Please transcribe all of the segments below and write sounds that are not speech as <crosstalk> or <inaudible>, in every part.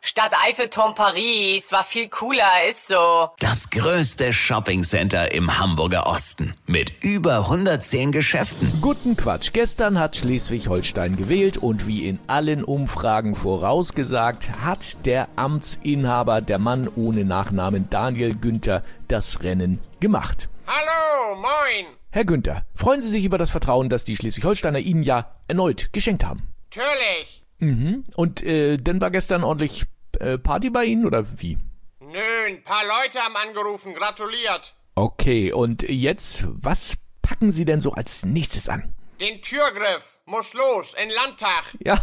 Stadt Eiffelturm Paris war viel cooler, ist so. Das größte Shoppingcenter im Hamburger Osten mit über 110 Geschäften. Guten Quatsch. Gestern hat Schleswig-Holstein gewählt und wie in allen Umfragen vorausgesagt, hat der Amtsinhaber, der Mann ohne Nachnamen Daniel Günther, das Rennen gemacht. Hallo, moin. Herr Günther, freuen Sie sich über das Vertrauen, das die Schleswig-Holsteiner Ihnen ja erneut geschenkt haben. Natürlich. Mhm. Und äh, dann war gestern ordentlich äh, Party bei Ihnen oder wie? Nö, ein paar Leute haben angerufen, gratuliert. Okay, und jetzt, was packen Sie denn so als nächstes an? Den Türgriff. Muss los, in Landtag. Ja,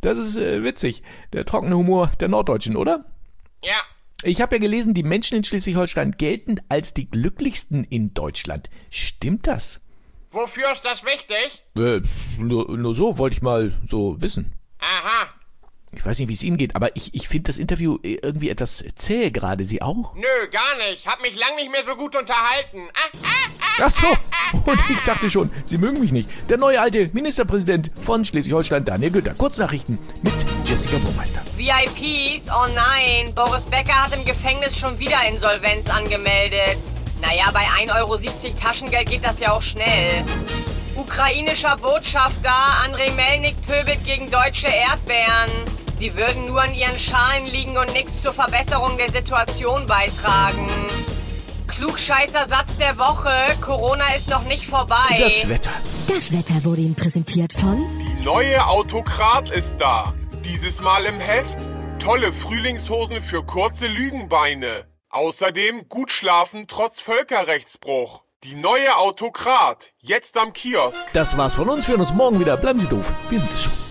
das ist äh, witzig. Der trockene Humor der Norddeutschen, oder? Ja. Ich habe ja gelesen, die Menschen in Schleswig-Holstein gelten als die glücklichsten in Deutschland. Stimmt das? Wofür ist das wichtig? Äh, nur, nur so wollte ich mal so wissen. Aha. Ich weiß nicht, wie es Ihnen geht, aber ich, ich finde das Interview äh, irgendwie etwas zäh gerade. Sie auch? Nö, gar nicht. Hab mich lang nicht mehr so gut unterhalten. Ah, ah, ah. Ach so, <laughs> und ich dachte schon, Sie mögen mich nicht. Der neue alte Ministerpräsident von Schleswig-Holstein, Daniel Günther. Kurznachrichten mit Jessica Burmeister. VIPs, oh nein. Boris Becker hat im Gefängnis schon wieder Insolvenz angemeldet. Naja, bei 1,70 Euro Taschengeld geht das ja auch schnell. Ukrainischer Botschafter Andrei Melnik pöbelt gegen deutsche Erdbeeren. Sie würden nur an ihren Schalen liegen und nichts zur Verbesserung der Situation beitragen. Klugscheißer Satz der Woche. Corona ist noch nicht vorbei. Das Wetter. Das Wetter wurde Ihnen präsentiert von Die neue Autokrat ist da. Dieses Mal im Heft. Tolle Frühlingshosen für kurze Lügenbeine. Außerdem gut schlafen trotz Völkerrechtsbruch. Die neue Autokrat. Jetzt am Kiosk. Das war's von uns. Wir hören uns morgen wieder. Bleiben Sie doof. Wir sind es schon.